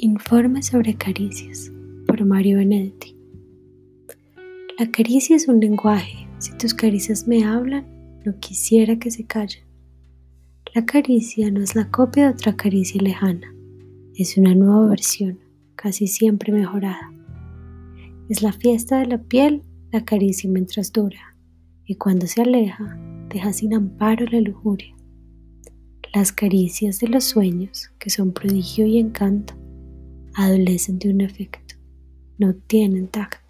Informe sobre caricias por Mario Benedetti. La caricia es un lenguaje. Si tus caricias me hablan, no quisiera que se callen. La caricia no es la copia de otra caricia lejana. Es una nueva versión, casi siempre mejorada. Es la fiesta de la piel, la caricia mientras dura, y cuando se aleja, deja sin amparo la lujuria. Las caricias de los sueños, que son prodigio y encanto, adolecen de un efecto, no tienen tacto.